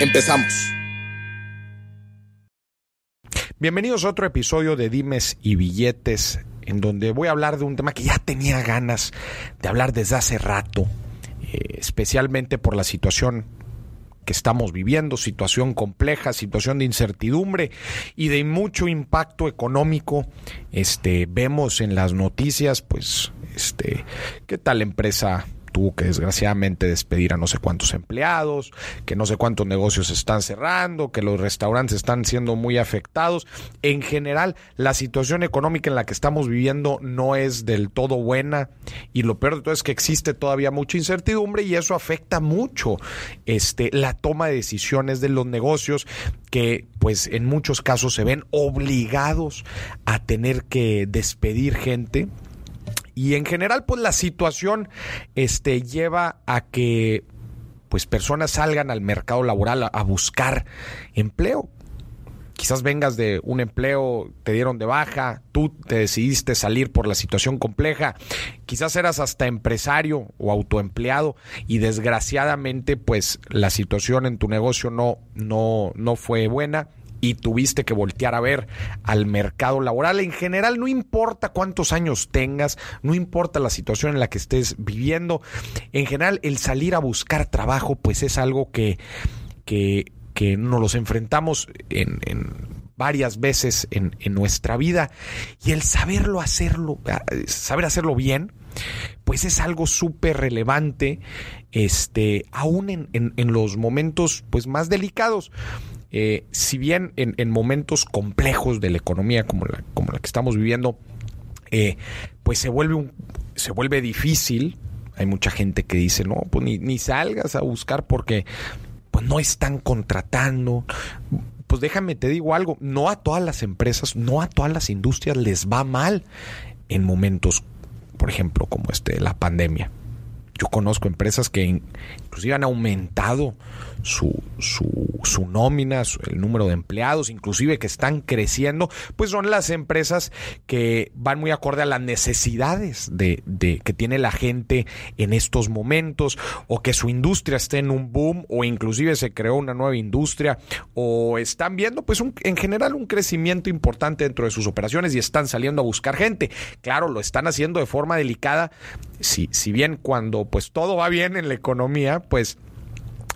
Empezamos. Bienvenidos a otro episodio de Dimes y Billetes, en donde voy a hablar de un tema que ya tenía ganas de hablar desde hace rato, eh, especialmente por la situación que estamos viviendo, situación compleja, situación de incertidumbre y de mucho impacto económico. Este, vemos en las noticias, pues, este, qué tal empresa tuvo que desgraciadamente despedir a no sé cuántos empleados, que no sé cuántos negocios están cerrando, que los restaurantes están siendo muy afectados. En general, la situación económica en la que estamos viviendo no es del todo buena y lo peor de todo es que existe todavía mucha incertidumbre y eso afecta mucho este, la toma de decisiones de los negocios que pues en muchos casos se ven obligados a tener que despedir gente y en general, pues la situación este, lleva a que pues personas salgan al mercado laboral a, buscar empleo. Quizás vengas de un empleo, te dieron de baja, tú te decidiste salir por la situación compleja, quizás eras hasta empresario o autoempleado y desgraciadamente pues la situación en tu negocio no, no, no fue buena y tuviste que voltear a ver al mercado laboral. En general, no importa cuántos años tengas, no importa la situación en la que estés viviendo, en general el salir a buscar trabajo pues es algo que, que, que nos los enfrentamos en, varias veces en, en, nuestra vida y el saberlo hacerlo, saber hacerlo bien, pues es algo súper relevante, este, aún en, en, en, los momentos pues más delicados. Eh, si bien en, en, momentos complejos de la economía como la, que estamos viviendo, eh, pues se vuelve, un, se vuelve difícil. Hay mucha gente que dice, no, pues ni, ni salgas a buscar porque pues no están contratando. Pues déjame, te digo algo, no a todas las empresas, no a todas las industrias les va mal en momentos, por ejemplo, como este, la pandemia. Yo conozco empresas que inclusive han aumentado su, su, su nómina, su, el número de empleados, inclusive que están creciendo, pues son las empresas que van muy acorde a las necesidades de, de, que tiene la gente en estos momentos, o que su industria esté en un boom, o inclusive se creó una nueva industria, o están viendo pues un, en general un crecimiento importante dentro de sus operaciones y están saliendo a buscar gente. Claro, lo están haciendo de forma delicada, si, si bien cuando pues todo va bien en la economía, pues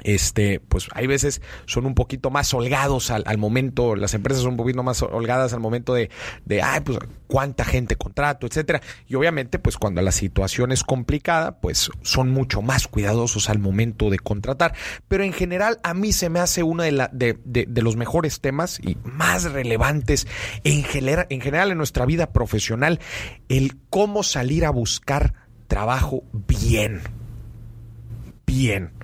este, pues hay veces son un poquito más holgados al, momento, las empresas son un poquito más holgadas al momento de, de, ay, pues cuánta gente contrato, etcétera. Y obviamente, pues cuando la situación es complicada, pues son mucho más cuidadosos al momento de contratar. Pero en general, a mí se me hace uno de, la, de, de, de los mejores temas y más relevantes en en general en nuestra vida profesional, el cómo salir a buscar trabajo bien. Bien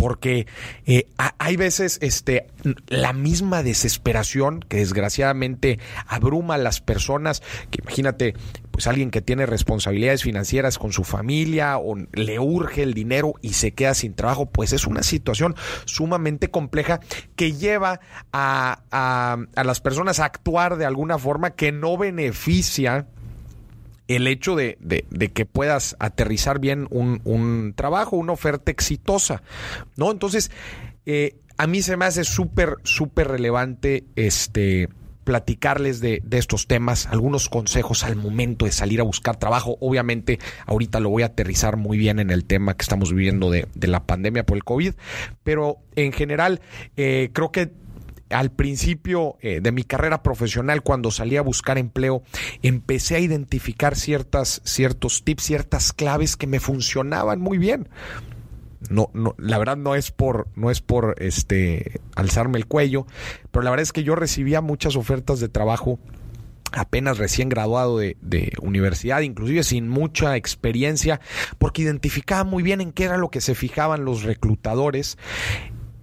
porque eh, hay veces este, la misma desesperación que desgraciadamente abruma a las personas, que imagínate, pues alguien que tiene responsabilidades financieras con su familia o le urge el dinero y se queda sin trabajo, pues es una situación sumamente compleja que lleva a, a, a las personas a actuar de alguna forma que no beneficia el hecho de, de, que puedas aterrizar bien un, un, trabajo, una oferta exitosa, ¿no? Entonces, eh, a mí se me hace súper, súper relevante este platicarles de, de, estos temas, algunos consejos al momento de salir a buscar trabajo. Obviamente, ahorita lo voy a aterrizar muy bien en el tema que estamos viviendo de, de la pandemia por el COVID, pero en general eh, creo que al principio eh, de mi carrera profesional, cuando salí a buscar empleo, empecé a identificar ciertas, ciertos tips, ciertas claves que me funcionaban muy bien. No, no, la verdad no es por, no es por este alzarme el cuello, pero la verdad es que yo recibía muchas ofertas de trabajo apenas recién graduado de, de, universidad, inclusive sin mucha experiencia, porque identificaba muy bien en qué era lo que se fijaban los reclutadores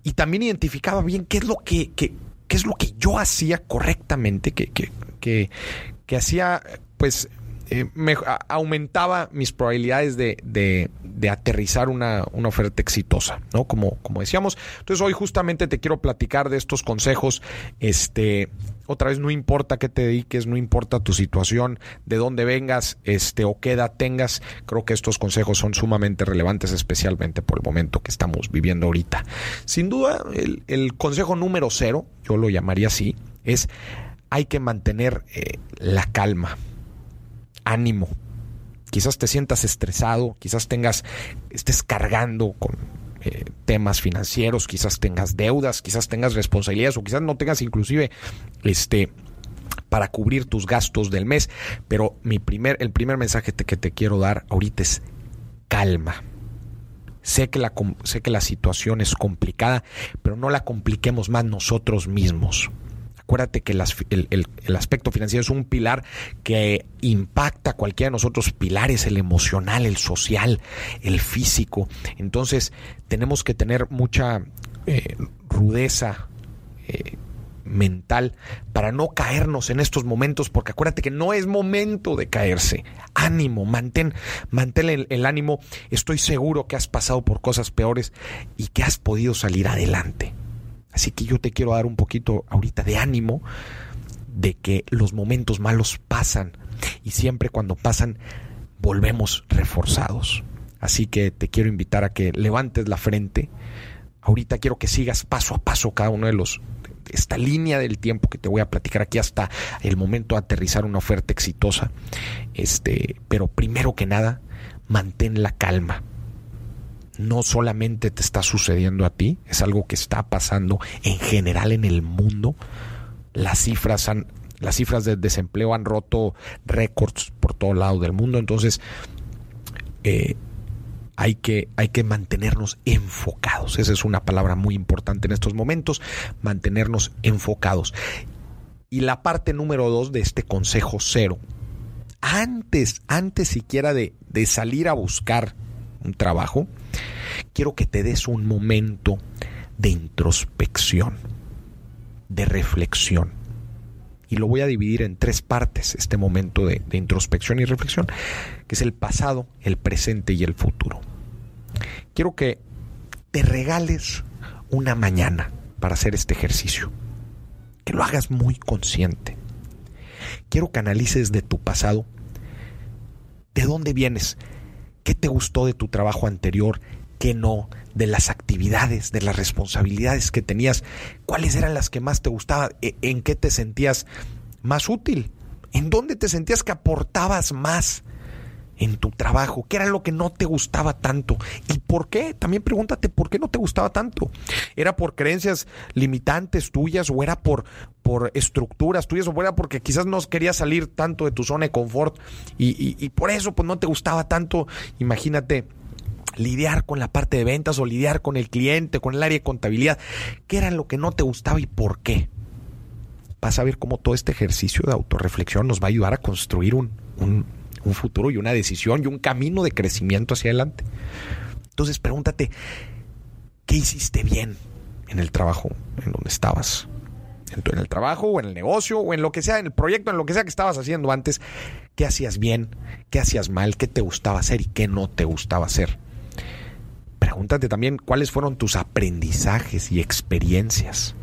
y también identificaba bien qué es lo que, qué es lo que yo hacía correctamente, que, que, que, que hacía pues eh, me, aumentaba mis probabilidades de, aterrizar una, oferta exitosa, ¿no? Como, decíamos. Entonces hoy justamente te quiero platicar de estos consejos. Este, otra vez no importa qué te dediques, no importa tu situación, de dónde vengas, este, o qué edad tengas. Creo que estos consejos son sumamente relevantes, especialmente por el momento que estamos viviendo ahorita. Sin duda, el, el consejo número cero, yo lo llamaría así, es hay que mantener eh, la calma ánimo. Quizás te sientas estresado, quizás tengas, estés cargando con eh, temas financieros, quizás tengas deudas, quizás tengas responsabilidades o quizás no tengas inclusive este para cubrir tus gastos del mes. Pero mi primer, el primer mensaje que te quiero dar ahorita es calma. Sé que, la, sé que la situación es complicada, pero no la compliquemos más nosotros mismos. Acuérdate que el, aspecto financiero es un pilar que impacta a cualquiera de nosotros pilares, el emocional, el social, el físico. Entonces tenemos que tener mucha eh, rudeza. Eh, mental para no caernos en estos momentos, porque acuérdate que no es momento de caerse. Ánimo, mantén, mantén el, el, ánimo. Estoy seguro que has pasado por cosas peores y que has podido salir adelante. Así que yo te quiero dar un poquito ahorita de ánimo de que los momentos malos pasan y siempre cuando pasan volvemos reforzados. Así que te quiero invitar a que levantes la frente. Ahorita quiero que sigas paso a paso cada uno de los esta línea del tiempo que te voy a platicar aquí hasta el momento de aterrizar una oferta exitosa. Este, pero primero que nada, mantén la calma no solamente te está sucediendo a ti, es algo que está pasando en general en el mundo. Las cifras han, las cifras de desempleo han roto récords por todo lado del mundo, entonces eh, hay, que, hay que mantenernos enfocados. Esa es una palabra muy importante en estos momentos, mantenernos enfocados. Y la parte número dos de este consejo cero, antes, antes siquiera de, de salir a buscar un trabajo, quiero que te des un momento de introspección, de reflexión. Y lo voy a dividir en tres partes, este momento de, introspección y reflexión, que es el pasado, el presente y el futuro. Quiero que te regales una mañana para hacer este ejercicio, que lo hagas muy consciente. Quiero que analices de tu pasado, de dónde vienes, qué te gustó de tu trabajo anterior, qué no, de las actividades, de las responsabilidades que tenías, cuáles eran las que más te gustaban, e, en qué te sentías más útil, en dónde te sentías que aportabas más en tu trabajo, qué era lo que no te gustaba tanto y por qué. También pregúntate por qué no te gustaba tanto. ¿Era por creencias limitantes tuyas o era por, por estructuras tuyas o era porque quizás no querías salir tanto de tu zona de confort y, y por eso pues no te gustaba tanto? Imagínate lidiar con la parte de ventas o lidiar con el cliente, con el área de contabilidad. ¿Qué era lo que no te gustaba y por qué? Vas a ver cómo todo este ejercicio de autorreflexión nos va a ayudar a construir un, un, un futuro y una decisión y un camino de crecimiento hacia adelante. Entonces pregúntate, ¿qué hiciste bien en el trabajo en donde estabas? En, el trabajo o en el negocio o en lo que sea, en el proyecto, en lo que sea que estabas haciendo antes, ¿qué hacías bien? ¿Qué hacías mal? ¿Qué te gustaba hacer y qué no te gustaba hacer? Pregúntate también cuáles fueron tus aprendizajes y experiencias.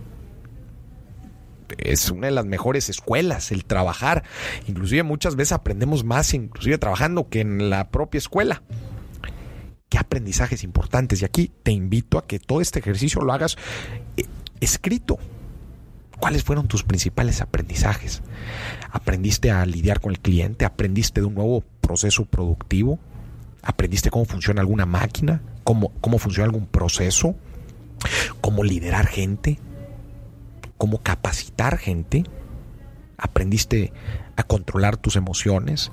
Es una de las mejores escuelas el trabajar. Inclusive muchas veces aprendemos más inclusive trabajando que en la propia escuela. ¿Qué aprendizajes importantes? Y aquí te invito a que todo este ejercicio lo hagas eh, escrito. ¿Cuáles fueron tus principales aprendizajes? ¿Aprendiste a lidiar con el cliente? ¿Aprendiste de un nuevo proceso productivo? ¿Aprendiste cómo funciona alguna máquina? ¿Cómo, cómo funciona algún proceso? ¿Cómo liderar gente? ¿Cómo capacitar gente? ¿Aprendiste a controlar tus emociones?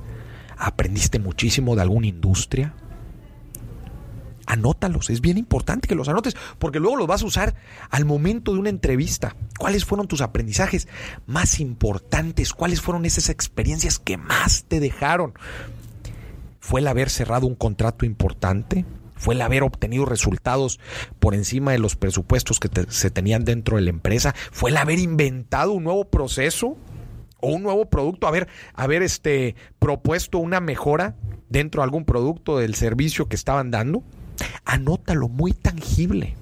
¿Aprendiste muchísimo de alguna industria? Anótalos, es bien importante que los anotes porque luego los vas a usar al momento de una entrevista. ¿Cuáles fueron tus aprendizajes más importantes? ¿Cuáles fueron esas experiencias que más te dejaron? ¿Fue el haber cerrado un contrato importante? Fue el haber obtenido resultados por encima de los presupuestos que se tenían dentro de la empresa, fue el haber inventado un nuevo proceso o un nuevo producto, haber, haber este, propuesto una mejora dentro de algún producto del servicio que estaban dando. Anótalo muy tangible.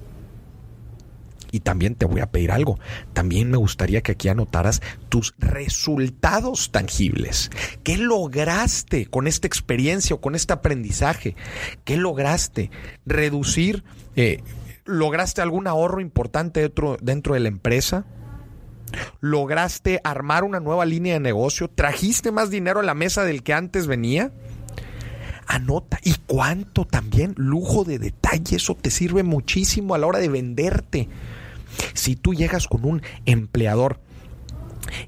Y también te voy a pedir algo. También me gustaría que aquí anotaras tus resultados tangibles. ¿Qué lograste con esta experiencia o con este aprendizaje? ¿Qué lograste? Reducir, eh, ¿lograste algún ahorro importante dentro, dentro de la empresa? ¿Lograste armar una nueva línea de negocio? ¿Trajiste más dinero a la mesa del que antes venía? Anota. ¿Y cuánto también? Lujo de detalle. Eso te sirve muchísimo a la hora de venderte. Si tú llegas con un empleador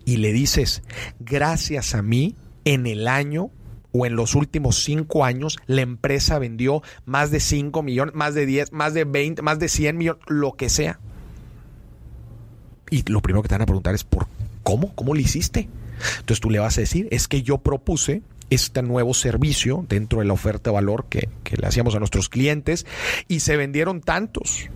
y le dices, gracias a mí, en el año o en los últimos cinco años, la empresa vendió más de 5 millones, más de 10, más de 20, más de 100 millones, lo que sea. Y lo primero que te van a preguntar es, ¿por cómo? ¿Cómo lo hiciste? Entonces tú le vas a decir, es que yo propuse este nuevo servicio dentro de la oferta de valor que, que le hacíamos a nuestros clientes y se vendieron tantos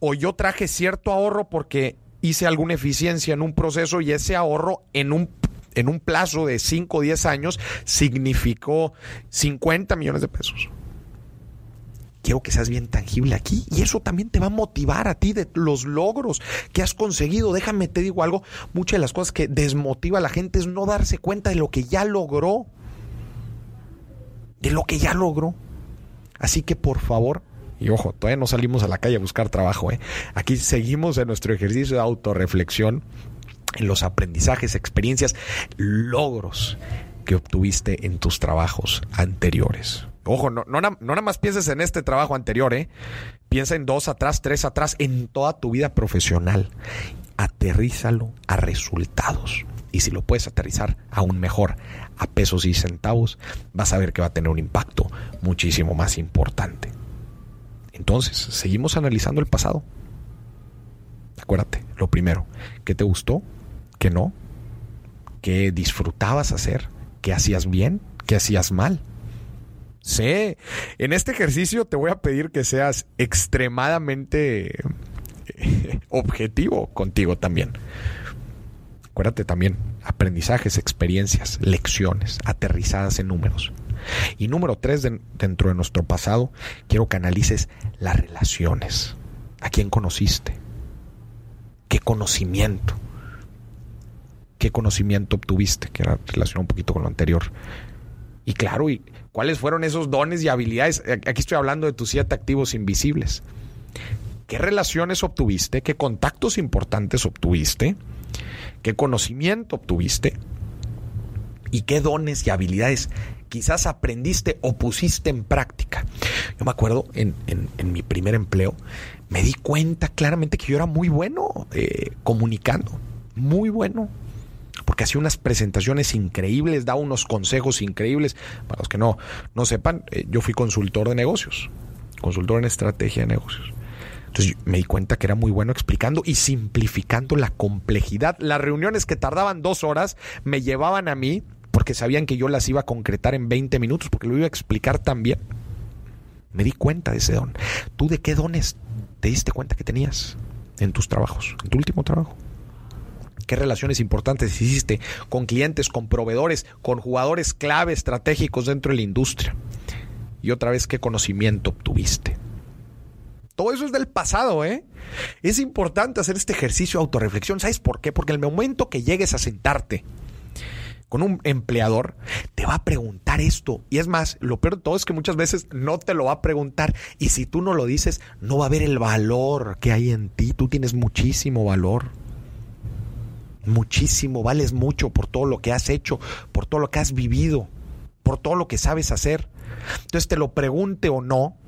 o yo traje cierto ahorro porque hice alguna eficiencia en un proceso y ese ahorro en un, en un plazo de 5 o 10 años significó 50 millones de pesos. Quiero que seas bien tangible aquí y eso también te va a motivar a ti de los logros que has conseguido. Déjame te digo algo, muchas de las cosas que desmotiva a la gente es no darse cuenta de lo que ya logró. De lo que ya logró. Así que por favor, y ojo, todavía no salimos a la calle a buscar trabajo. ¿eh? Aquí seguimos en nuestro ejercicio de autorreflexión, en los aprendizajes, experiencias, logros que obtuviste en tus trabajos anteriores. Ojo, no, nada más pienses en este trabajo anterior, ¿eh? Piensa en dos atrás, tres atrás, en toda tu vida profesional. Aterrízalo a resultados. Y si lo puedes aterrizar aún mejor a pesos y centavos, vas a ver que va a tener un impacto muchísimo más importante. Entonces, seguimos analizando el pasado. Acuérdate, lo primero, ¿qué te gustó? ¿Qué no? ¿Qué disfrutabas hacer? ¿Qué hacías bien? ¿Qué hacías mal? Sí, en este ejercicio te voy a pedir que seas extremadamente eh, objetivo contigo también. Acuérdate también, aprendizajes, experiencias, lecciones, aterrizadas en números. Y número tres, dentro de nuestro pasado, quiero que analices las relaciones. ¿A quién conociste? ¿Qué conocimiento? ¿Qué conocimiento obtuviste? Que era relacionado un poquito con lo anterior. Y claro, ¿y cuáles fueron esos dones y habilidades? Aquí estoy hablando de tus siete activos invisibles. ¿Qué relaciones obtuviste? ¿Qué contactos importantes obtuviste? ¿Qué conocimiento obtuviste? ¿Y qué dones y habilidades quizás aprendiste o pusiste en práctica. Yo me acuerdo en, mi primer empleo, me di cuenta claramente que yo era muy bueno eh, comunicando, muy bueno. Porque hacía unas presentaciones increíbles, daba unos consejos increíbles. Para los que no, no sepan, eh, yo fui consultor de negocios, consultor en estrategia de negocios. Entonces me di cuenta que era muy bueno explicando y simplificando la complejidad. Las reuniones que tardaban dos horas me llevaban a mí porque sabían que yo las iba a concretar en 20 minutos, porque lo iba a explicar también. Me di cuenta de ese don. ¿Tú de qué dones te diste cuenta que tenías en tus trabajos, en tu último trabajo? ¿Qué relaciones importantes hiciste con clientes, con proveedores, con jugadores clave estratégicos dentro de la industria? Y otra vez, ¿qué conocimiento obtuviste? Todo eso es del pasado, ¿eh? Es importante hacer este ejercicio de autorreflexión. ¿Sabes por qué? Porque el momento que llegues a sentarte con un empleador, te va a preguntar esto. Y es más, lo peor de todo es que muchas veces no te lo va a preguntar. Y si tú no lo dices, no va a ver el valor que hay en ti. Tú tienes muchísimo valor. Muchísimo, vales mucho por todo lo que has hecho, por todo lo que has vivido, por todo lo que sabes hacer. Entonces te lo pregunte o no,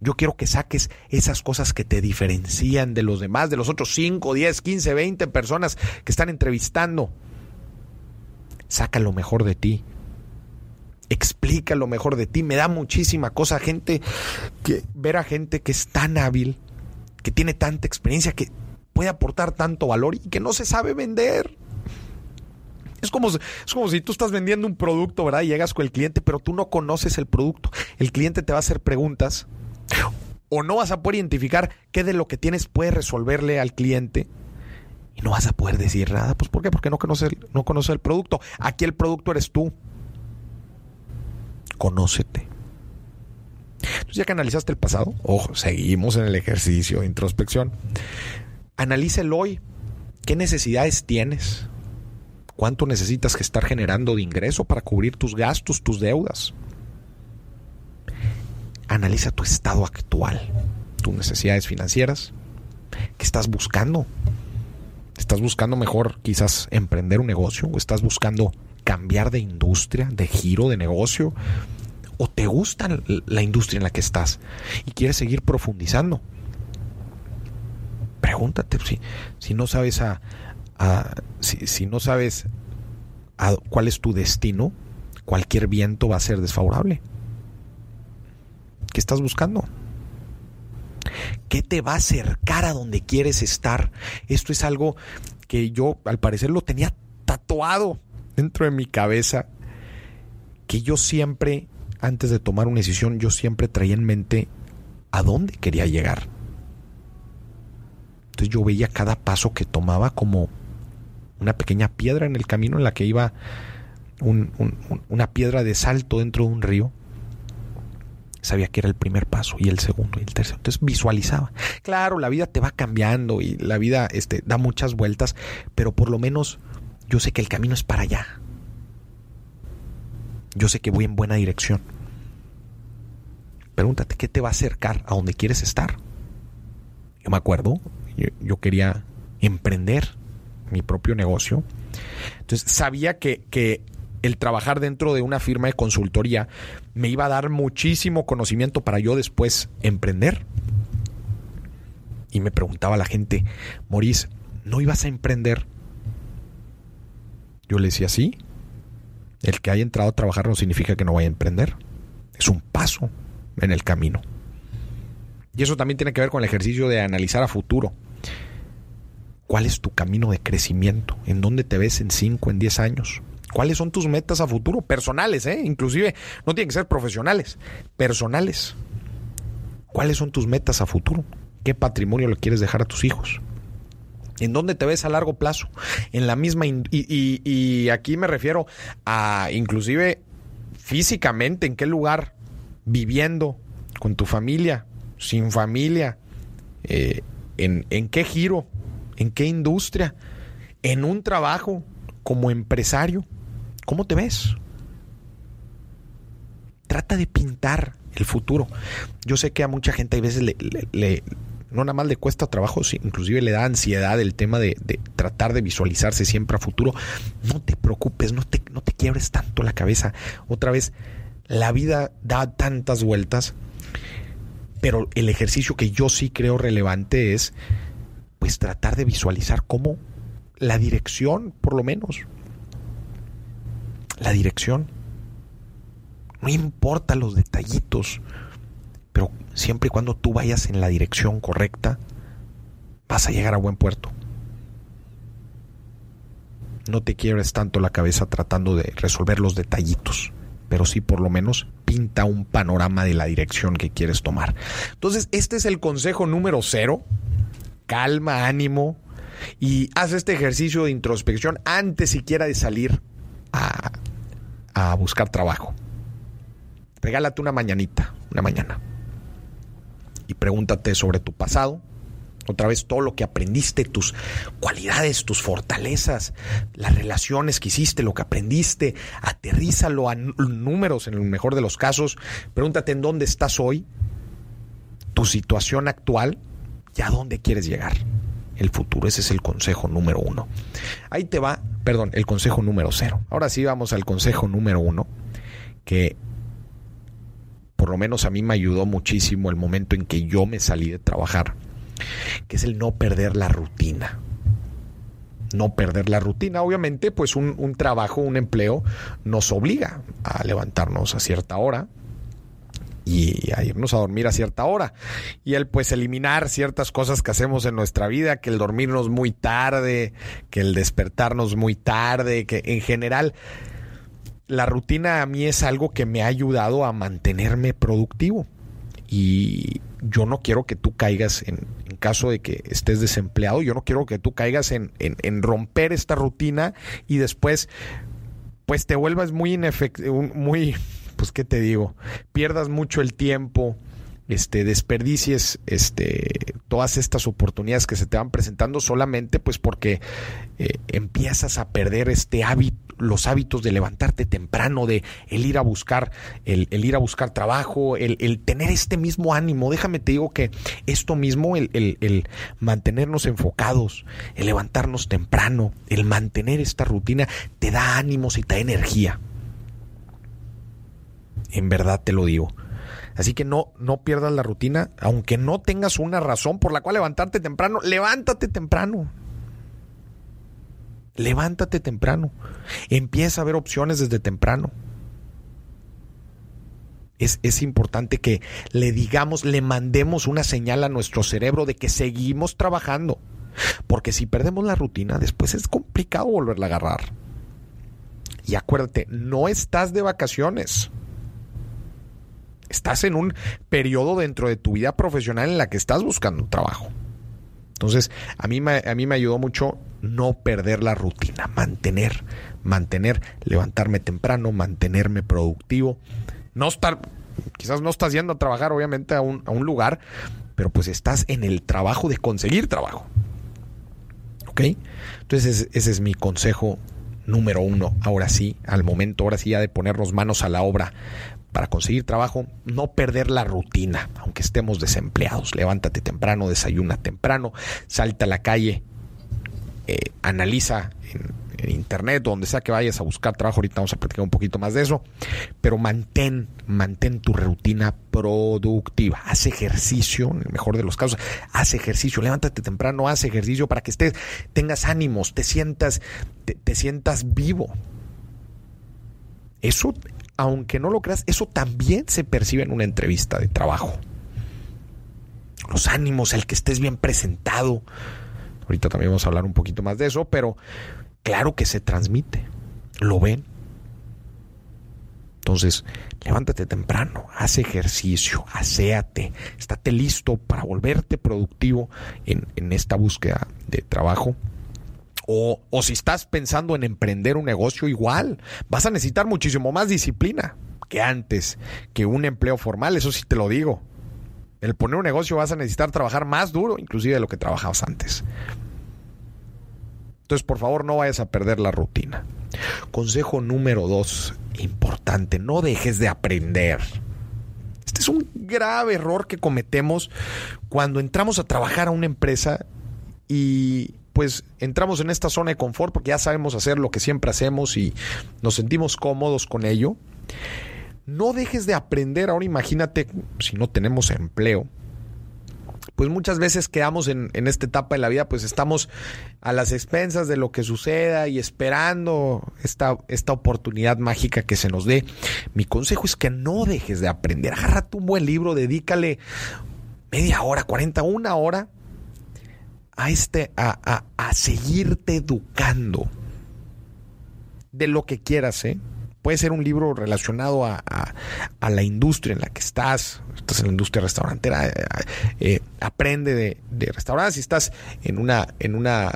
yo quiero que saques esas cosas que te diferencian de los demás, de los otros 5, 10, 15, 20 personas que están entrevistando saca lo mejor de ti. Explica lo mejor de ti. Me da muchísima cosa gente que ver a gente que es tan hábil, que tiene tanta experiencia, que puede aportar tanto valor y que no se sabe vender. Es como, es como si tú estás vendiendo un producto, ¿verdad? Y llegas con el cliente, pero tú no conoces el producto. El cliente te va a hacer preguntas o no vas a poder identificar qué de lo que tienes puede resolverle al cliente y no vas a poder decir nada. Pues ¿por qué? Porque no conoces no conoce el producto. Aquí el producto eres tú. Conócete. Entonces ya que analizaste el pasado, ojo, seguimos en el ejercicio de introspección. Analiza hoy. ¿Qué necesidades tienes? ¿Cuánto necesitas que estar generando de ingreso para cubrir tus gastos, tus deudas? Analiza tu estado actual, tus necesidades financieras. ¿Qué estás buscando? ¿Estás buscando mejor quizás emprender un negocio? ¿O estás buscando cambiar de industria, de giro de negocio? ¿O te gusta la industria en la que estás y quieres seguir profundizando? Pregúntate si, si no sabes a, si, si, no sabes a cuál es tu destino, cualquier viento va a ser desfavorable. ¿Qué estás buscando? ¿Qué te va a acercar a donde quieres estar? Esto es algo que yo al parecer lo tenía tatuado dentro de mi cabeza, que yo siempre, antes de tomar una decisión, yo siempre traía en mente a dónde quería llegar. Entonces yo veía cada paso que tomaba como una pequeña piedra en el camino en la que iba una piedra de salto dentro de un río sabía que era el primer paso y el segundo y el tercero. Entonces visualizaba. Claro, la vida te va cambiando y la vida este, da muchas vueltas, pero por lo menos yo sé que el camino es para allá. Yo sé que voy en buena dirección. Pregúntate, ¿qué te va a acercar a donde quieres estar? Yo me acuerdo, yo, quería emprender mi propio negocio. Entonces sabía que, que el trabajar dentro de una firma de consultoría me iba a dar muchísimo conocimiento para yo después emprender. Y me preguntaba la gente, Maurice, ¿no ibas a emprender? Yo le decía, sí. El que haya entrado a trabajar no significa que no vaya a emprender. Es un paso en el camino. Y eso también tiene que ver con el ejercicio de analizar a futuro. ¿Cuál es tu camino de crecimiento? ¿En dónde te ves en 5, en 10 años? ¿Cuáles son tus metas a futuro? Personales, ¿eh? Inclusive no tienen que ser profesionales, personales. ¿Cuáles son tus metas a futuro? ¿Qué patrimonio le quieres dejar a tus hijos? ¿En dónde te ves a largo plazo? En la misma... Y, y, aquí me refiero a inclusive físicamente, en qué lugar, viviendo, con tu familia, sin familia, eh, en, en qué giro, en qué industria, en un trabajo, como empresario. ¿Cómo te ves? Trata de pintar el futuro. Yo sé que a mucha gente a veces le, no nada más le cuesta trabajo, inclusive le da ansiedad el tema de, tratar de visualizarse siempre a futuro. No te preocupes, no te, no te quiebres tanto la cabeza. Otra vez, la vida da tantas vueltas, pero el ejercicio que yo sí creo relevante es pues tratar de visualizar cómo la dirección, por lo menos, la dirección. No importa los detallitos, pero siempre y cuando tú vayas en la dirección correcta, vas a llegar a buen puerto. No te quiebres tanto la cabeza tratando de resolver los detallitos, pero sí por lo menos pinta un panorama de la dirección que quieres tomar. Entonces, este es el consejo número cero. Calma, ánimo y haz este ejercicio de introspección antes siquiera de salir a, buscar trabajo. Regálate una mañanita, una mañana. Y pregúntate sobre tu pasado, otra vez todo lo que aprendiste, tus cualidades, tus fortalezas, las relaciones que hiciste, lo que aprendiste, aterrízalo a números en el mejor de los casos, pregúntate en dónde estás hoy, tu situación actual y a dónde quieres llegar. El futuro, ese es el consejo número uno. Ahí te va perdón, el consejo número cero. Ahora sí vamos al consejo número uno, que por lo menos a mí me ayudó muchísimo el momento en que yo me salí de trabajar, que es el no perder la rutina. No perder la rutina. Obviamente, pues un, un trabajo, un empleo nos obliga a levantarnos a cierta hora, y a irnos a dormir a cierta hora. Y el pues eliminar ciertas cosas que hacemos en nuestra vida, que el dormirnos muy tarde, que el despertarnos muy tarde, que en general la rutina a mí es algo que me ha ayudado a mantenerme productivo. Y yo no quiero que tú caigas en, en caso de que estés desempleado, yo no quiero que tú caigas en, en, en romper esta rutina y después pues te vuelvas muy muy, pues qué te digo, pierdas mucho el tiempo, este, desperdicies este, todas estas oportunidades que se te van presentando solamente pues porque eh, empiezas a perder este hábito, los hábitos de levantarte temprano, de el ir a buscar, el, el ir a buscar trabajo, el, el, tener este mismo ánimo. Déjame te digo que esto mismo, el, el mantenernos enfocados, el levantarnos temprano, el mantener esta rutina, te da ánimos y te da energía. En verdad te lo digo. Así que no, no pierdas la rutina, aunque no tengas una razón por la cual levantarte temprano, levántate temprano. Levántate temprano. Empieza a ver opciones desde temprano. Es, es, importante que le digamos, le mandemos una señal a nuestro cerebro de que seguimos trabajando. Porque si perdemos la rutina, después es complicado volverla a agarrar. Y acuérdate, no estás de vacaciones. Estás en un periodo dentro de tu vida profesional en la que estás buscando un trabajo. Entonces, a mí, a mí me ayudó mucho no perder la rutina, mantener, mantener, levantarme temprano, mantenerme productivo, no estar, quizás no estás yendo a trabajar obviamente a un, a un lugar, pero pues estás en el trabajo de conseguir trabajo. ¿Ok? Entonces ese, es mi consejo número uno, ahora sí, al momento, ahora sí ya de ponernos manos a la obra para conseguir trabajo, no perder la rutina, aunque estemos desempleados. Levántate temprano, desayuna temprano, salta a la calle, eh, analiza en, internet, donde sea que vayas a buscar trabajo. Ahorita vamos a platicar un poquito más de eso, pero mantén, mantén tu rutina productiva. Haz ejercicio, en el mejor de los casos, haz ejercicio. Levántate temprano, haz ejercicio para que estés, tengas ánimos, te sientas, te sientas vivo. Eso aunque no lo creas, eso también se percibe en una entrevista de trabajo. Los ánimos, el que estés bien presentado. Ahorita también vamos a hablar un poquito más de eso, pero claro que se transmite. Lo ven. Entonces, levántate temprano, haz ejercicio, aséate, estate listo para volverte productivo en, en esta búsqueda de trabajo. O, o, si estás pensando en emprender un negocio, igual vas a necesitar muchísimo más disciplina que antes, que un empleo formal, eso sí te lo digo. El poner un negocio vas a necesitar trabajar más duro, inclusive de lo que trabajabas antes. Entonces, por favor, no vayas a perder la rutina. Consejo número dos, importante, no dejes de aprender. Este es un grave error que cometemos cuando entramos a trabajar a una empresa y pues entramos en esta zona de confort porque ya sabemos hacer lo que siempre hacemos y nos sentimos cómodos con ello. No dejes de aprender. Ahora imagínate si no tenemos empleo. Pues muchas veces quedamos en, en, esta etapa de la vida, pues estamos a las expensas de lo que suceda y esperando esta, esta oportunidad mágica que se nos dé. Mi consejo es que no dejes de aprender. Agárrate un buen libro, dedícale media hora, 40, una hora a, este, a, a, a seguirte educando de lo que quieras, ¿eh? Puede ser un libro relacionado a, la industria en la que estás. Estás en la industria restaurantera, eh, eh, aprende de, de restaurantes. Si estás en una, en una,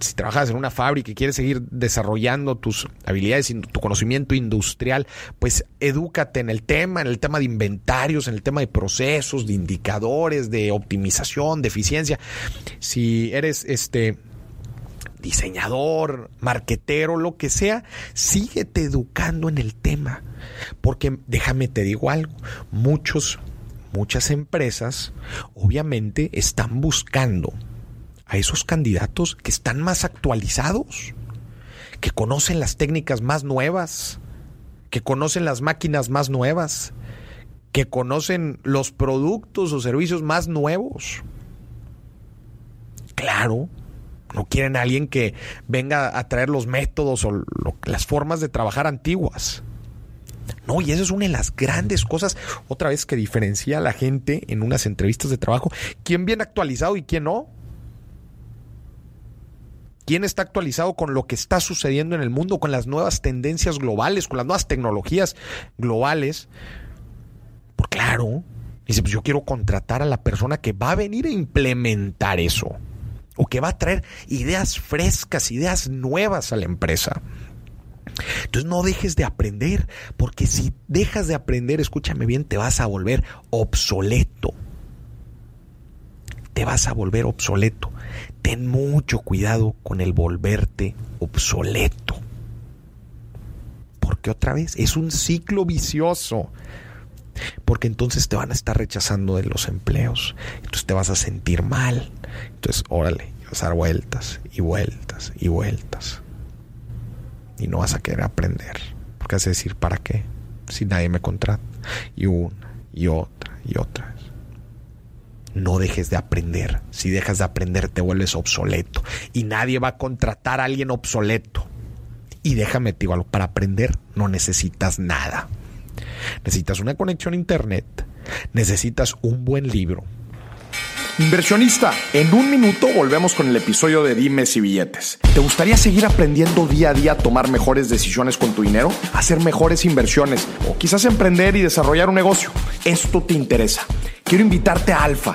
si trabajas en una fábrica y quieres seguir desarrollando tus habilidades tu conocimiento industrial, pues edúcate en el tema, en el tema de inventarios, en el tema de procesos, de indicadores, de optimización, de eficiencia. Si eres este diseñador, marquetero, lo que sea, síguete educando en el tema. Porque déjame te digo algo, muchos, muchas empresas obviamente están buscando a esos candidatos que están más actualizados, que conocen las técnicas más nuevas, que conocen las máquinas más nuevas, que conocen los productos o servicios más nuevos. Claro, no quieren a alguien que venga a traer los métodos o las formas de trabajar antiguas. No, y eso es una de las grandes cosas, otra vez, que diferencia a la gente en unas entrevistas de trabajo. ¿Quién viene actualizado y quién no? ¿Quién está actualizado con lo que está sucediendo en el mundo, con las nuevas tendencias globales, con las nuevas tecnologías globales? Por claro, dice, pues yo quiero contratar a la persona que va a venir a implementar eso. O que va a traer ideas frescas, ideas nuevas a la empresa. Entonces no dejes de aprender, porque si dejas de aprender, escúchame bien, te vas a volver obsoleto. Te vas a volver obsoleto. Ten mucho cuidado con el volverte obsoleto. Porque otra vez es un ciclo vicioso. Porque entonces te van a estar rechazando de los empleos. Entonces te vas a sentir mal. Entonces, órale, vas a dar vueltas y vueltas y vueltas y no vas a querer aprender. Porque vas a decir, ¿para qué? Si nadie me contrata. Y una, y otra, y otra. No dejes de aprender. Si dejas de aprender te vuelves obsoleto. Y nadie va a contratar a alguien obsoleto. Y déjame, digo, para aprender no necesitas nada. Necesitas una conexión a internet. Necesitas un buen libro Inversionista, en un minuto volvemos con el episodio de Dimes y Billetes. ¿Te gustaría seguir aprendiendo día a día a tomar mejores decisiones con tu dinero? Hacer mejores inversiones o quizás emprender y desarrollar un negocio. Esto te interesa quiero invitarte a Alfa,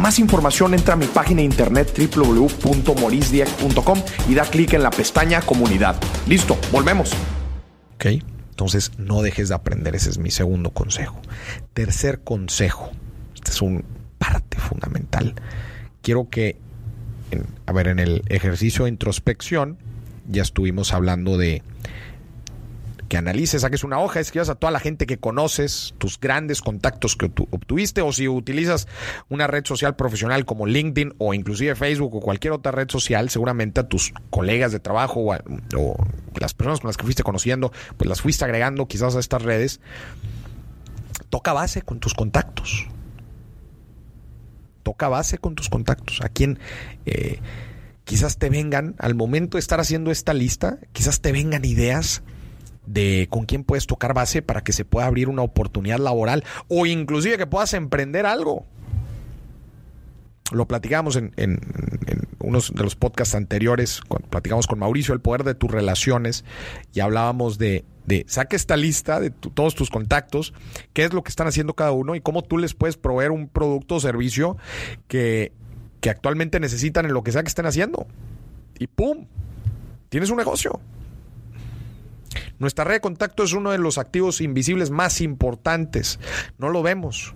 más información entra a mi página de internet www.morisdieck.com y da clic en la pestaña comunidad. Listo, volvemos. Ok, entonces no dejes de aprender, ese es mi segundo consejo. Tercer consejo, este es un parte fundamental. Quiero que, a ver, en el ejercicio de introspección ya estuvimos hablando de que analices, saques una hoja, escribas a toda la gente que conoces, tus grandes contactos que obtuviste, o si utilizas una red social profesional como LinkedIn o inclusive Facebook o cualquier otra red social, seguramente a tus colegas de trabajo o, las personas con las que fuiste conociendo, pues las fuiste agregando quizás a estas redes. Toca base con tus contactos. Toca base con tus contactos. A quien eh, quizás te vengan, al momento de estar haciendo esta lista, quizás te vengan ideas de con quién puedes tocar base para que se pueda abrir una oportunidad laboral o inclusive que puedas emprender algo. Lo platicamos en, en, unos de los podcasts anteriores, cuando platicamos con Mauricio el poder de tus relaciones y hablábamos de, de saque esta lista de todos tus contactos, qué es lo que están haciendo cada uno y cómo tú les puedes proveer un producto o servicio que, que actualmente necesitan en lo que sea que estén haciendo. Y ¡pum! Tienes un negocio. Nuestra red de contacto es uno de los activos invisibles más importantes. No lo vemos.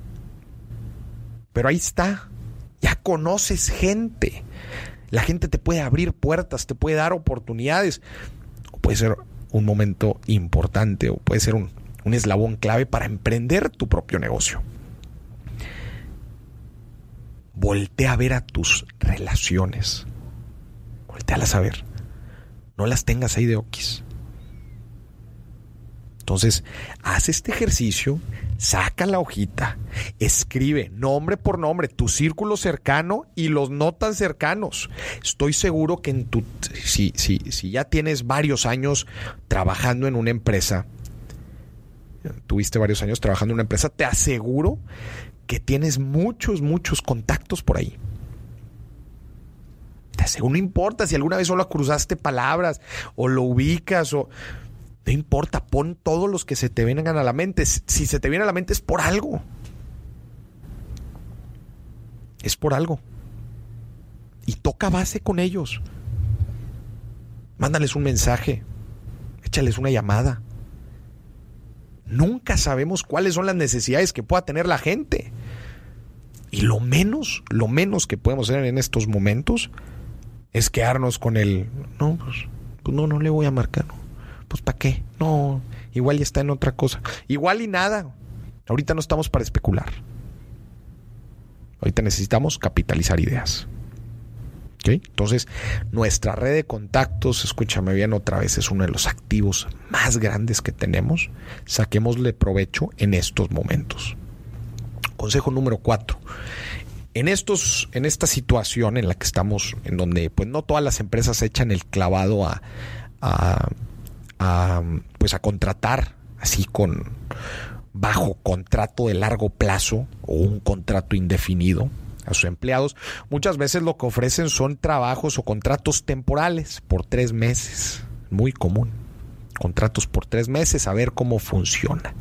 Pero ahí está. Ya conoces gente. La gente te puede abrir puertas, te puede dar oportunidades. O puede ser un momento importante o puede ser un, eslabón clave para emprender tu propio negocio. Voltea a ver a tus relaciones. Voltealas a ver. No las tengas ahí de oquis. Entonces, haz este ejercicio, saca la hojita, escribe nombre por nombre tu círculo cercano y los no tan cercanos. Estoy seguro que en tu, si, si, si ya tienes varios años trabajando en una empresa, tuviste varios años trabajando en una empresa, te aseguro que tienes muchos, muchos contactos por ahí. Te aseguro, no importa si alguna vez solo cruzaste palabras o lo ubicas o no importa, pon todos los que se te vengan a la mente. Si se te viene a la mente es por algo. Es por algo. Y toca base con ellos. Mándales un mensaje. Échales una llamada. Nunca sabemos cuáles son las necesidades que pueda tener la gente. Y lo menos, lo menos que podemos hacer en estos momentos es quedarnos con el, no, pues, pues no, no le voy a marcar. Pues ¿para qué? No, igual ya está en otra cosa. Igual y nada. Ahorita no estamos para especular. Ahorita necesitamos capitalizar ideas. Entonces, nuestra red de contactos, escúchame bien otra vez, es uno de los activos más grandes que tenemos. Saquémosle provecho en estos momentos. Consejo número cuatro. En, estos, en esta situación en la que estamos, en donde pues no todas las empresas echan el clavado a, pues a contratar así con bajo contrato de largo plazo o un contrato indefinido a sus empleados, muchas veces lo que ofrecen son trabajos o contratos temporales por tres meses, muy común. Contratos por tres meses, a ver cómo funciona.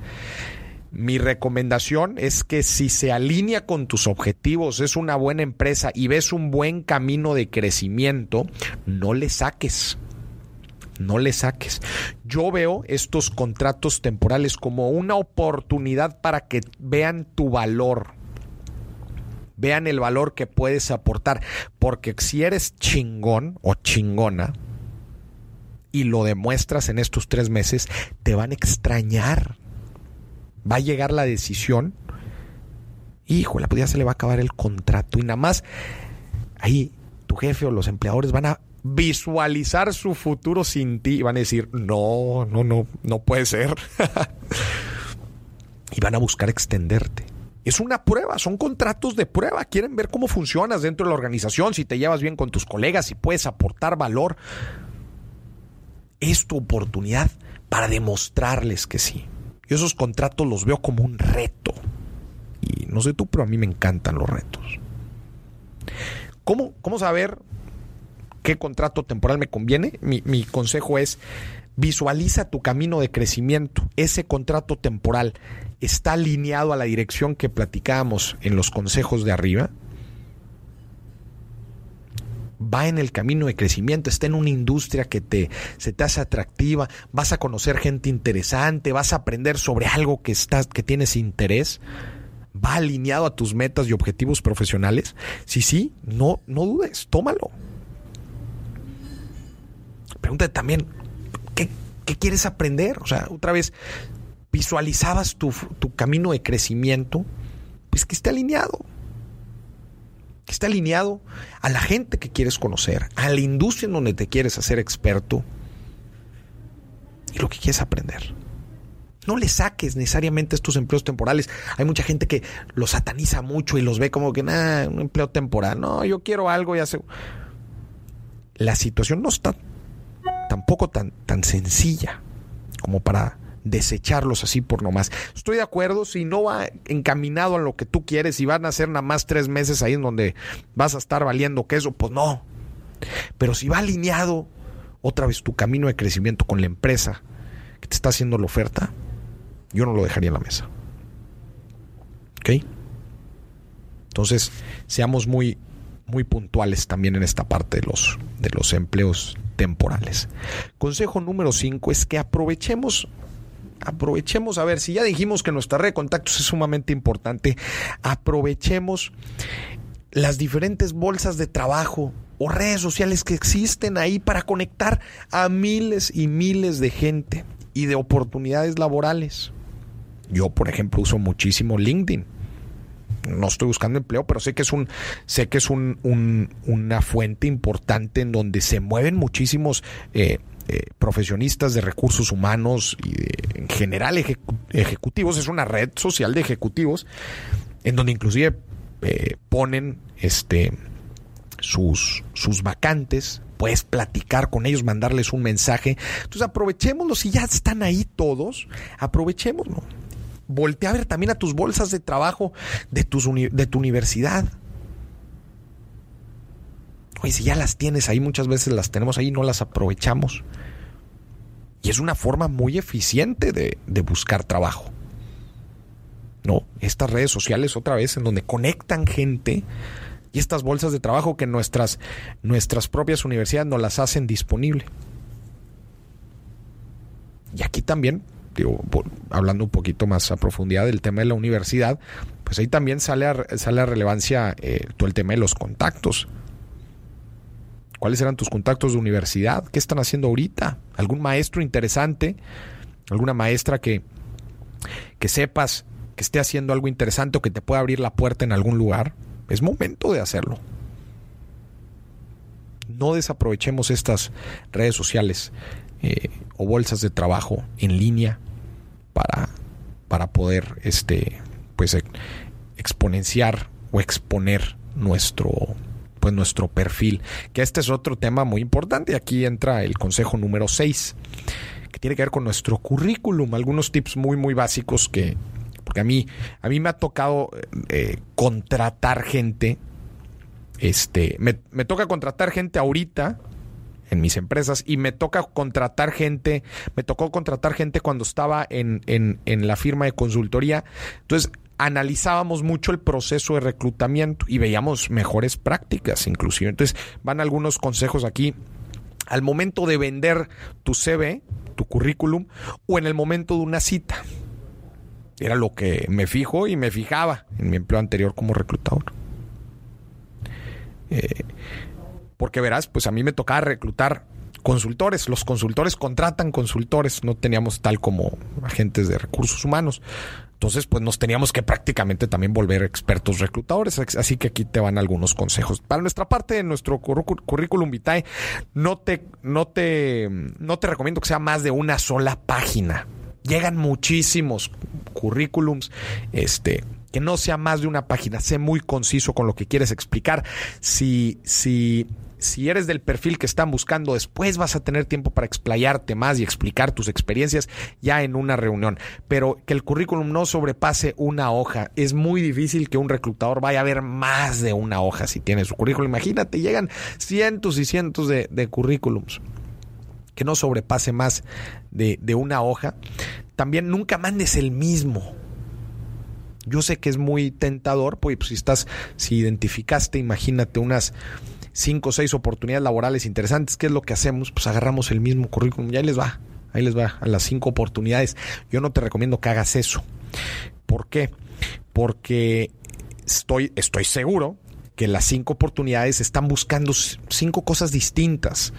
Mi recomendación es que si se alinea con tus objetivos, es una buena empresa y ves un buen camino de crecimiento, no le saques. No le saques. Yo veo estos contratos temporales como una oportunidad para que vean tu valor vean el valor que puedes aportar. Porque si eres chingón o chingona y lo demuestras en estos tres meses, te van a extrañar. Va a llegar la decisión. Híjole, pues ya se le va a acabar el contrato. Y nada más ahí tu jefe o los empleadores van a visualizar su futuro sin ti y van a decir, no, no, no, no puede ser. y van a buscar extenderte. Es una prueba, son contratos de prueba. Quieren ver cómo funcionas dentro de la organización, si te llevas bien con tus colegas, si puedes aportar valor. Es tu oportunidad para demostrarles que sí. Yo esos contratos los veo como un reto. Y no sé tú, pero a mí me encantan los retos. ¿Cómo, cómo saber qué contrato temporal me conviene? Mi, consejo es visualiza tu camino de crecimiento. Ese contrato temporal está alineado a la dirección que platicábamos en los consejos de arriba, va en el camino de crecimiento, está en una industria que te, se te hace atractiva, vas a conocer gente interesante, vas a aprender sobre algo que, estás, que tienes interés, va alineado a tus metas y objetivos profesionales. Si sí, no, no dudes, tómalo. Pregúntate también, ¿qué, ¿qué quieres aprender? O sea, otra vez, visualizabas tu, camino de crecimiento, pues que esté alineado. Que esté alineado a la gente que quieres conocer, a la industria en donde te quieres hacer experto y lo que quieres aprender. No le saques necesariamente estos empleos temporales. Hay mucha gente que los sataniza mucho y los ve como que, nada, un empleo temporal. No, yo quiero algo y hace. La situación no está tampoco tan, tan sencilla como para desecharlos así por nomás. Estoy de acuerdo, si no va encaminado a lo que tú quieres y van a ser nada más tres meses ahí en donde vas a estar valiendo queso, pues no. Pero si va alineado otra vez tu camino de crecimiento con la empresa que te está haciendo la oferta, yo no lo dejaría en la mesa. ¿Ok? Entonces, seamos muy, muy puntuales también en esta parte de los, de los empleos temporales. Consejo número 5 es que aprovechemos aprovechemos, a ver, si ya dijimos que nuestra red de contactos es sumamente importante, aprovechemos las diferentes bolsas de trabajo o redes sociales que existen ahí para conectar a miles y miles de gente y de oportunidades laborales. Yo, por ejemplo, uso muchísimo LinkedIn. No estoy buscando empleo, pero sé que es un, sé que es un, una fuente importante en donde se mueven muchísimos eh, eh, profesionistas de recursos humanos y en general ejecutivos. Es una red social de ejecutivos en donde inclusive eh, ponen este, sus, sus vacantes. Puedes platicar con ellos, mandarles un mensaje. Entonces aprovechémoslo. Si ya están ahí todos, aprovechémoslo. Voltea a ver también a tus bolsas de trabajo de, tus de tu universidad. Oye, si ya las tienes ahí, muchas veces las tenemos ahí, no las aprovechamos. Y es una forma muy eficiente de, buscar trabajo. No, estas redes sociales otra vez en donde conectan gente y estas bolsas de trabajo que nuestras, nuestras propias universidades nos las hacen disponible. Y aquí también, hablando un poquito más a profundidad del tema de la universidad, pues ahí también sale a, sale relevancia eh, todo el tema de los contactos ¿Cuáles eran tus contactos de universidad? ¿Qué están haciendo ahorita? ¿Algún maestro interesante? ¿Alguna maestra que, que sepas que esté haciendo algo interesante o que te pueda abrir la puerta en algún lugar? Es momento de hacerlo. No desaprovechemos estas redes sociales eh, o bolsas de trabajo en línea para, para poder este, pues, exponenciar o exponer nuestro, pues, nuestro perfil. Que este es otro tema muy importante. Aquí entra el consejo número 6, que tiene que ver con nuestro currículum. Algunos tips muy, muy básicos que, porque a mí, a mí me ha tocado eh, contratar gente. Este, me, me toca contratar gente ahorita en mis empresas y me toca contratar gente, me tocó contratar gente cuando estaba en, en, la firma de consultoría. Entonces, analizábamos mucho el proceso de reclutamiento y veíamos mejores prácticas inclusive. Entonces, van algunos consejos aquí. Al momento de vender tu CV, tu currículum, o en el momento de una cita. Era lo que me fijo y me fijaba en mi empleo anterior como reclutador. Eh, porque verás, pues a mí me tocaba reclutar consultores. Los consultores contratan consultores, no teníamos tal como agentes de recursos humanos. Entonces, pues nos teníamos que prácticamente también volver expertos reclutadores. Así que aquí te van algunos consejos. Para nuestra parte de nuestro currículum vitae, no te, no te, no te recomiendo que sea más de una sola página. Llegan muchísimos currículums, este, que no sea más de una página. Sé muy conciso con lo que quieres explicar. Si, si si eres del perfil que están buscando, después vas a tener tiempo para explayarte más y explicar tus experiencias ya en una reunión. Pero que el currículum no sobrepase una hoja. Es muy difícil que un reclutador vaya a ver más de una hoja si tiene su currículum. Imagínate, llegan cientos y cientos de, currículums. Que no sobrepase más de, una hoja. También nunca mandes el mismo. Yo sé que es muy tentador, pues si estás, si identificaste, imagínate unas cinco o seis oportunidades laborales interesantes, ¿qué es lo que hacemos? Pues agarramos el mismo currículum y ahí les va, ahí les va a las cinco oportunidades. Yo no te recomiendo que hagas eso. ¿Por qué? Porque estoy, estoy seguro que las cinco oportunidades están buscando cinco cosas distintas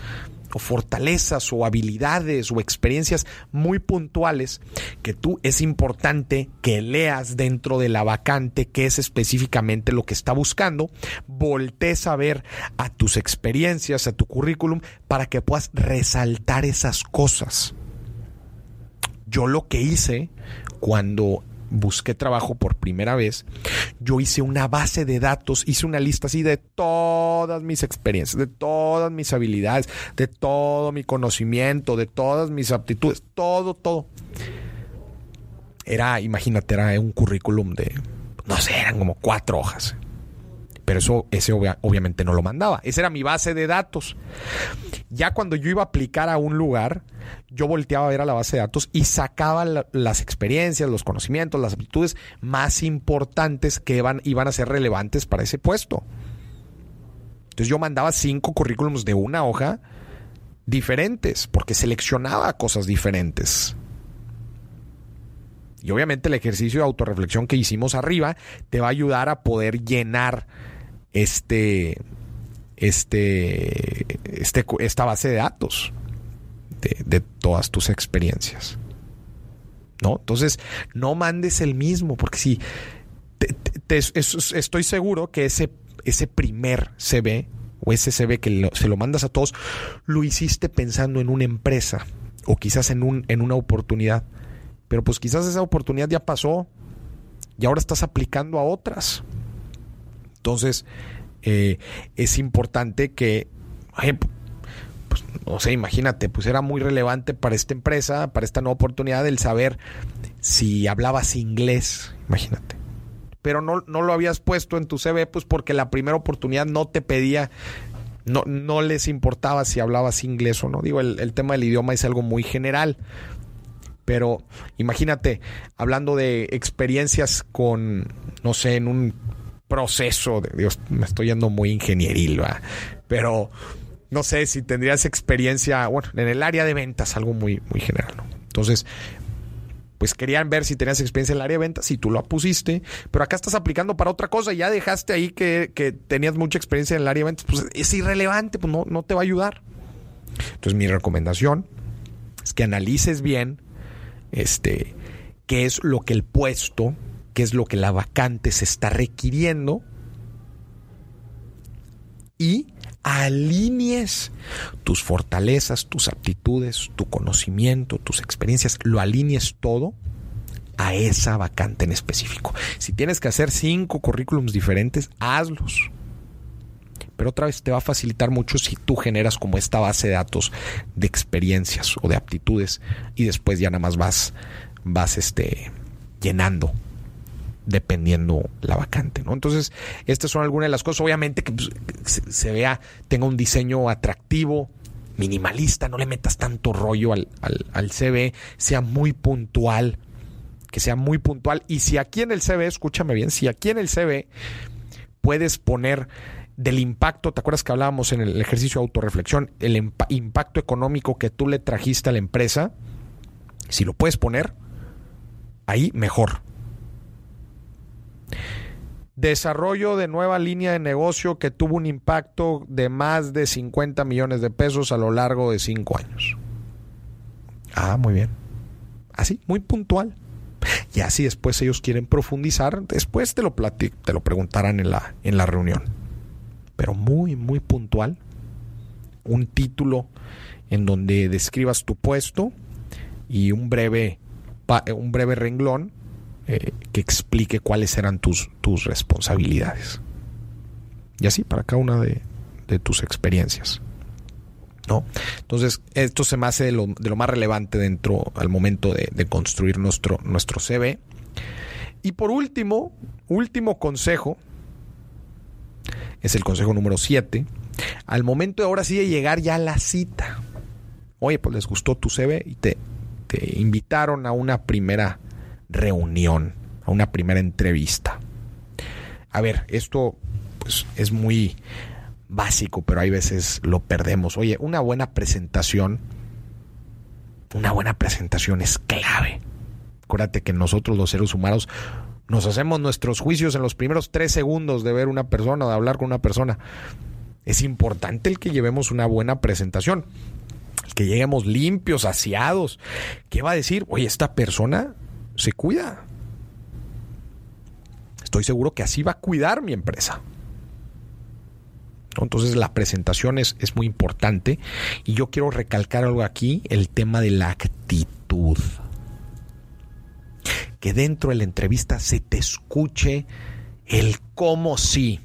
o fortalezas o habilidades o experiencias muy puntuales que tú es importante que leas dentro de la vacante que es específicamente lo que está buscando, voltees a ver a tus experiencias, a tu currículum para que puedas resaltar esas cosas. Yo lo que hice cuando busqué trabajo por primera vez, yo hice una base de datos, hice una lista así de todas mis experiencias, de todas mis habilidades, de todo mi conocimiento, de todas mis aptitudes, todo, todo. Era, imagínate, era un currículum de, no sé, eran como cuatro hojas. Pero eso, ese obviamente no lo mandaba. Esa era mi base de datos. Ya cuando yo iba a aplicar a un lugar, yo volteaba a ver a la base de datos y sacaba las experiencias, los conocimientos, las aptitudes más importantes que iban, iban a ser relevantes para ese puesto. Entonces yo mandaba cinco currículums de una hoja diferentes, porque seleccionaba cosas diferentes. Y obviamente el ejercicio de autorreflexión que hicimos arriba te va a ayudar a poder llenar este, este, este, esta base de datos de, todas tus experiencias. ¿No? Entonces, no mandes el mismo, porque si estoy seguro que ese, ese primer CV o ese CV que se lo mandas a todos, lo hiciste pensando en una empresa o quizás en, un, en una oportunidad. Pero pues quizás esa oportunidad ya pasó y ahora estás aplicando a otras. Entonces, eh, es importante que, pues, no sé, imagínate, pues era muy relevante para esta empresa, para esta nueva oportunidad, el saber si hablabas inglés, imagínate. Pero no, no lo habías puesto en tu CV, pues porque la primera oportunidad no te pedía no, no les importaba si hablabas inglés o no. Digo, el, tema del idioma es algo muy general. Pero imagínate, hablando de experiencias con, no sé, en un proceso, de, Dios, me estoy yendo muy ingenieril, ¿va? pero no sé si tendrías experiencia, bueno, en el área de ventas, algo muy, muy general, ¿no? Entonces, pues querían ver si tenías experiencia en el área de ventas, si tú lo pusiste, pero acá estás aplicando para otra cosa, ya dejaste ahí que, que tenías mucha experiencia en el área de ventas, pues es irrelevante, pues no, no te va a ayudar. Entonces mi recomendación es que analices bien este, qué es lo que el puesto, qué es lo que la vacante se está requiriendo y alinees tus fortalezas, tus aptitudes, tu conocimiento, tus experiencias, lo alinees todo a esa vacante en específico. Si tienes que hacer cinco currículums diferentes, hazlos. Pero otra vez te va a facilitar mucho si tú generas como esta base de datos de experiencias o de aptitudes y después ya nada más vas, vas este, llenando dependiendo la vacante, ¿no? Entonces, estas son algunas de las cosas, obviamente que pues, se, vea, tenga un diseño atractivo, minimalista, no le metas tanto rollo al, al, CV, sea muy puntual, que sea muy puntual. Y si aquí en el CV, escúchame bien, si aquí en el CV puedes poner del impacto, ¿te acuerdas que hablábamos en el ejercicio de autorreflexión? El impacto económico que tú le trajiste a la empresa, si lo puedes poner, ahí mejor Desarrollo de nueva línea de negocio que tuvo un impacto de más de 50 millones de pesos a lo largo de cinco años. Ah, muy bien. Así, muy puntual. Y así después ellos quieren profundizar, después te lo, te lo preguntarán en la, en la reunión. Pero muy, muy puntual. Un título en donde describas tu puesto y un breve, un breve renglón eh, que explique cuáles eran tus, tus responsabilidades. Y así para cada una de, tus experiencias. ¿No? Entonces, esto se me hace de lo, más relevante dentro al momento de, construir nuestro, nuestro CV. Y por último, último consejo, es el consejo número 7. Al momento de ahora sí de llegar ya a la cita. Oye, pues les gustó tu CV y te, te invitaron a una primera reunión, a una primera entrevista. A ver, esto pues, es muy básico, pero hay veces lo perdemos. Oye, una buena presentación, una buena presentación es clave. Acuérdate que nosotros los seres humanos nos hacemos nuestros juicios en los primeros tres segundos de ver una persona, de hablar con una persona. Es importante el que llevemos una buena presentación, que lleguemos limpios, aseados. ¿Qué va a decir? Oye, esta persona se cuida. Estoy seguro que así va a cuidar mi empresa. Entonces la presentación es, muy importante y yo quiero recalcar algo aquí, el tema de la actitud. Que dentro de la entrevista se te escuche el cómo sí,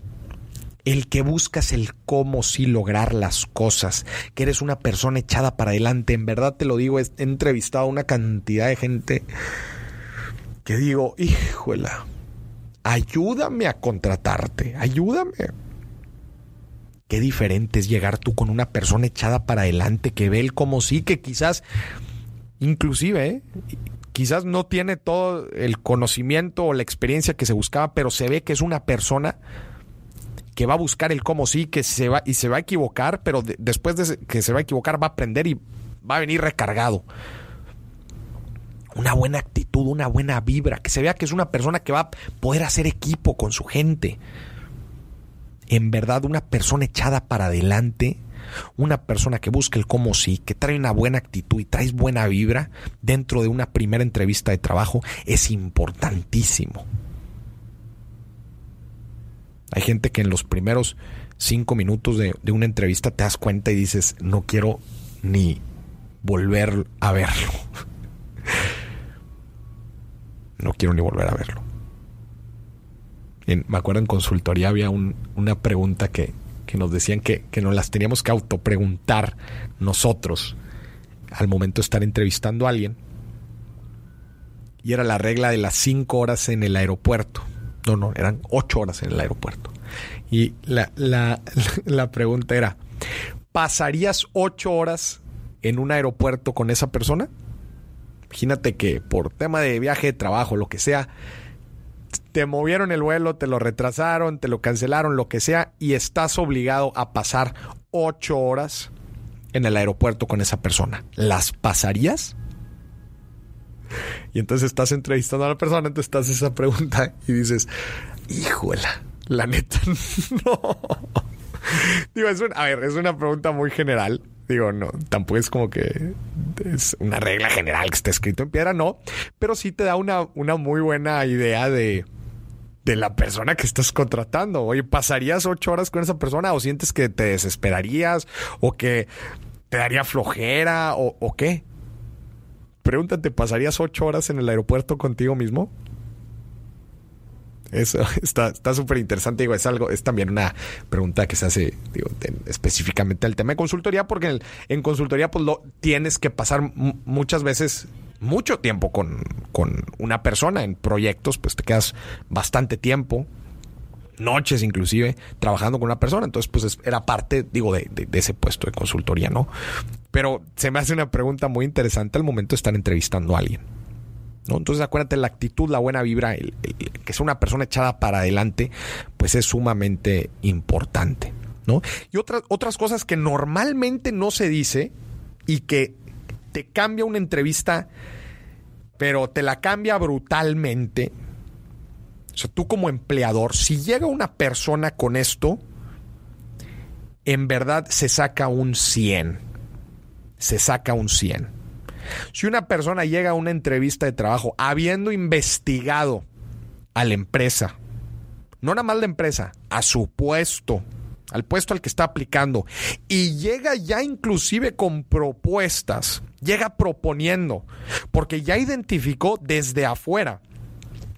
el que buscas el cómo sí lograr las cosas, que eres una persona echada para adelante, en verdad te lo digo, he entrevistado a una cantidad de gente que digo, híjola, ayúdame a contratarte, ayúdame. Qué diferente es llegar tú con una persona echada para adelante que ve él como sí, que quizás, inclusive, ¿eh? quizás no tiene todo el conocimiento o la experiencia que se buscaba, pero se ve que es una persona que va a buscar el cómo sí, que se va y se va a equivocar, pero después de que se va a equivocar va a aprender y va a venir recargado una buena actitud, una buena vibra, que se vea que es una persona que va a poder hacer equipo con su gente. En verdad, una persona echada para adelante, una persona que busca el cómo sí, que trae una buena actitud y traes buena vibra dentro de una primera entrevista de trabajo, es importantísimo. Hay gente que en los primeros cinco minutos de, de una entrevista te das cuenta y dices, no quiero ni volver a verlo no quiero ni volver a verlo. me acuerdo en consultoría había una pregunta que, nos decían que, que nos las teníamos que autopreguntar nosotros al momento de estar entrevistando a alguien. Y era la regla de las cinco horas en el aeropuerto. No, no, eran ocho horas en el aeropuerto. Y la, la, la pregunta era, ¿pasarías ocho horas en un aeropuerto con esa persona? Imagínate que por tema de viaje trabajo, lo que sea, te movieron el vuelo, te lo retrasaron, te lo cancelaron, lo que sea, y estás obligado a pasar ocho horas en el aeropuerto con esa persona. ¿Las pasarías? y entonces estás entrevistando a la persona, entonces estás esa pregunta y dices, híjola, la neta, no. Digo, es a ver, es una pregunta muy general. Digo, no, tampoco es como que es una regla general que esté escrito en piedra, no. Pero sí te da una, una muy buena idea de, de la persona que estás contratando. Oye, ¿pasarías ocho horas con esa persona o sientes que te desesperarías o que te daría flojera o, o qué? Pregúntate, ¿pasarías ocho horas en el aeropuerto contigo mismo? Eso está súper interesante. Digo, es algo, es también una pregunta que se hace digo, específicamente al tema de consultoría, porque en, consultoría, pues lo tienes que pasar muchas veces mucho tiempo con, con, una persona. En proyectos, pues te quedas bastante tiempo, noches inclusive, trabajando con una persona. Entonces, pues era parte, digo, de, de ese puesto de consultoría, ¿no? Pero se me hace una pregunta muy interesante al momento de estar entrevistando a alguien. Entonces acuérdate, la actitud, la buena vibra, que sea una persona echada para adelante, pues es sumamente importante. ¿no? Y otras, otras cosas que normalmente no se dice y que te cambia una entrevista, pero te la cambia brutalmente. O sea, tú como empleador, si llega una persona con esto, en verdad se saca un 100. Se saca un 100. Si una persona llega a una entrevista de trabajo habiendo investigado a la empresa, no nada más la empresa, a su puesto, al puesto al que está aplicando, y llega ya inclusive con propuestas, llega proponiendo, porque ya identificó desde afuera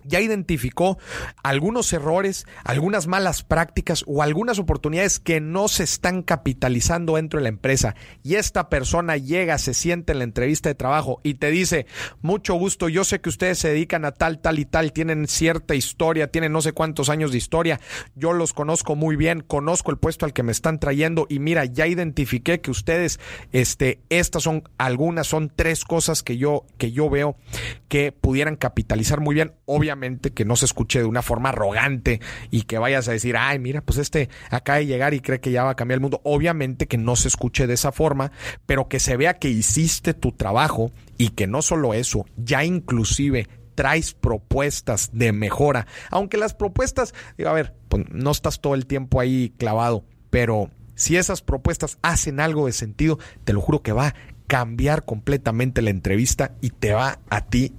ya identificó algunos errores, algunas malas prácticas o algunas oportunidades que no se están capitalizando dentro de la empresa. Y esta persona llega, se siente en la entrevista de trabajo y te dice, mucho gusto, yo sé que ustedes se dedican a tal, tal y tal, tienen cierta historia, tienen no sé cuántos años de historia, yo los conozco muy bien, conozco el puesto al que me están trayendo y mira, ya identifiqué que ustedes, este, estas son algunas, son tres cosas que yo, que yo veo que pudieran capitalizar muy bien, obviamente que no se escuche de una forma arrogante y que vayas a decir, ay, mira, pues este acaba de llegar y cree que ya va a cambiar el mundo. Obviamente que no se escuche de esa forma, pero que se vea que hiciste tu trabajo y que no solo eso, ya inclusive traes propuestas de mejora. Aunque las propuestas, digo, a ver, pues no estás todo el tiempo ahí clavado, pero si esas propuestas hacen algo de sentido, te lo juro que va a cambiar completamente la entrevista y te va a ti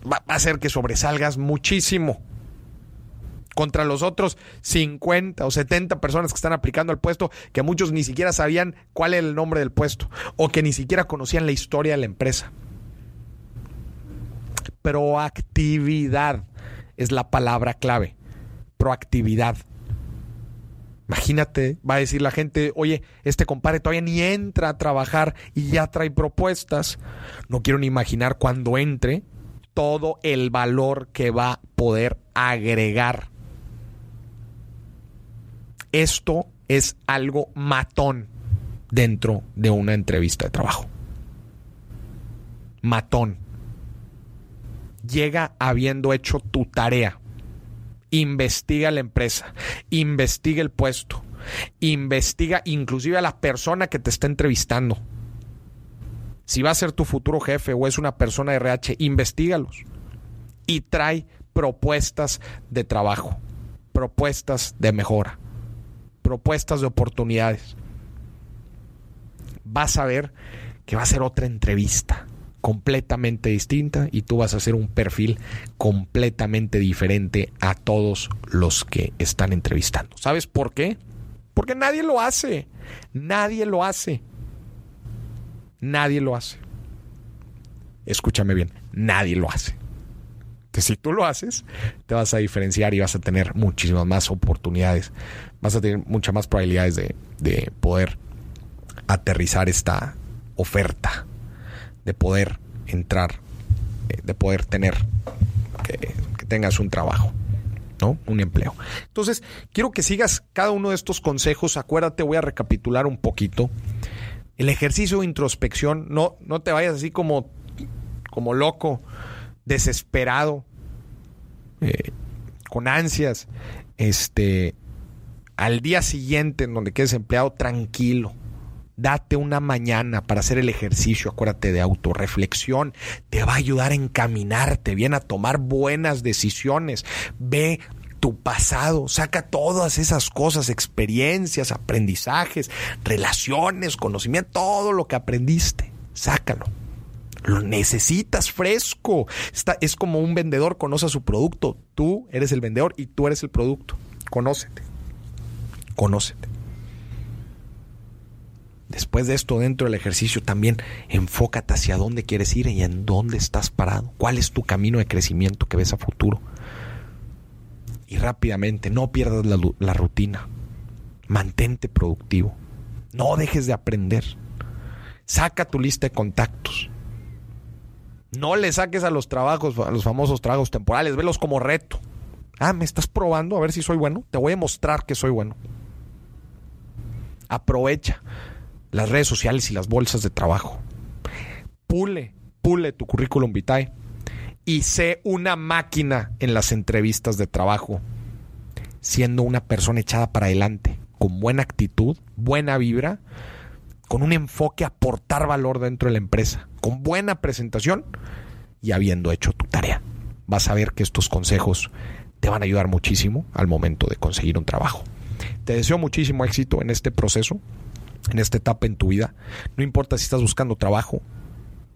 va a hacer que sobresalgas muchísimo contra los otros 50 o 70 personas que están aplicando al puesto, que muchos ni siquiera sabían cuál era el nombre del puesto o que ni siquiera conocían la historia de la empresa. Proactividad es la palabra clave. Proactividad. Imagínate, va a decir la gente, oye, este compadre todavía ni entra a trabajar y ya trae propuestas. No quiero ni imaginar cuando entre todo el valor que va a poder agregar. Esto es algo matón dentro de una entrevista de trabajo. Matón. Llega habiendo hecho tu tarea. Investiga la empresa, investiga el puesto, investiga inclusive a la persona que te está entrevistando si va a ser tu futuro jefe o es una persona de RH, investigalos y trae propuestas de trabajo, propuestas de mejora, propuestas de oportunidades. Vas a ver que va a ser otra entrevista completamente distinta y tú vas a hacer un perfil completamente diferente a todos los que están entrevistando. ¿Sabes por qué? Porque nadie lo hace. Nadie lo hace. Nadie lo hace. Escúchame bien, nadie lo hace. Que si tú lo haces, te vas a diferenciar y vas a tener muchísimas más oportunidades. Vas a tener muchas más probabilidades de, poder aterrizar esta oferta, de poder entrar, eh, de poder tener, que, que tengas un trabajo. ¿no? Un empleo. Entonces, quiero que sigas cada uno de estos consejos. Acuérdate, voy a recapitular un poquito el ejercicio de introspección, no, no te vayas así como, como loco, desesperado, eh, con ansias, este, al día siguiente en donde quedes empleado, tranquilo, Date una mañana para hacer el ejercicio, acuérdate de autorreflexión, te va a ayudar a encaminarte bien, a tomar buenas decisiones. Ve tu pasado, saca todas esas cosas, experiencias, aprendizajes, relaciones, conocimiento, todo lo que aprendiste, sácalo. Lo necesitas fresco. es como un vendedor conoce a su producto. Tú eres el vendedor y tú eres el producto. Conócete. Conócete. Después de esto, dentro del ejercicio, también enfócate hacia dónde quieres ir y en dónde estás parado. ¿Cuál es tu camino de crecimiento que ves a futuro? Y rápidamente, no pierdas la, la rutina. Mantente productivo. No dejes de aprender. Saca tu lista de contactos. No le saques a los trabajos, a los famosos trabajos temporales, velos como reto. Ah, me estás probando a ver si soy bueno. Te voy a mostrar que soy bueno. Aprovecha las redes sociales y las bolsas de trabajo. Pule, pule tu currículum vitae y sé una máquina en las entrevistas de trabajo, siendo una persona echada para adelante, con buena actitud, buena vibra, con un enfoque a aportar valor dentro de la empresa, con buena presentación y habiendo hecho tu tarea. Vas a ver que estos consejos te van a ayudar muchísimo al momento de conseguir un trabajo. Te deseo muchísimo éxito en este proceso en esta etapa en tu vida. No importa si estás buscando trabajo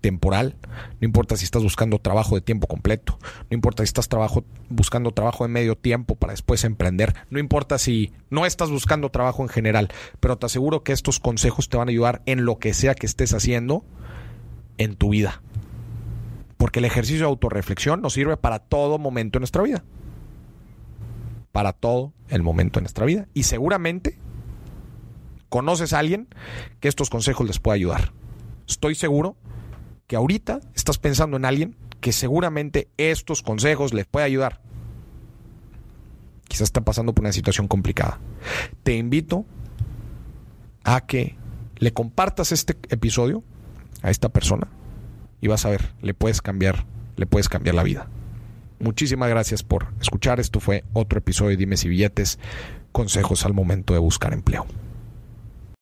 temporal, no importa si estás buscando trabajo de tiempo completo, no importa si estás trabajo, buscando trabajo de medio tiempo para después emprender, no importa si no estás buscando trabajo en general, pero te aseguro que estos consejos te van a ayudar en lo que sea que estés haciendo en tu vida. Porque el ejercicio de autorreflexión nos sirve para todo momento en nuestra vida. Para todo el momento en nuestra vida. Y seguramente conoces a alguien que estos consejos les pueda ayudar. Estoy seguro que ahorita estás pensando en alguien que seguramente estos consejos les puede ayudar. Quizás está pasando por una situación complicada. Te invito a que le compartas este episodio a esta persona y vas a ver, le puedes cambiar, le puedes cambiar la vida. Muchísimas gracias por escuchar. Esto fue otro episodio de Dime si billetes, consejos al momento de buscar empleo.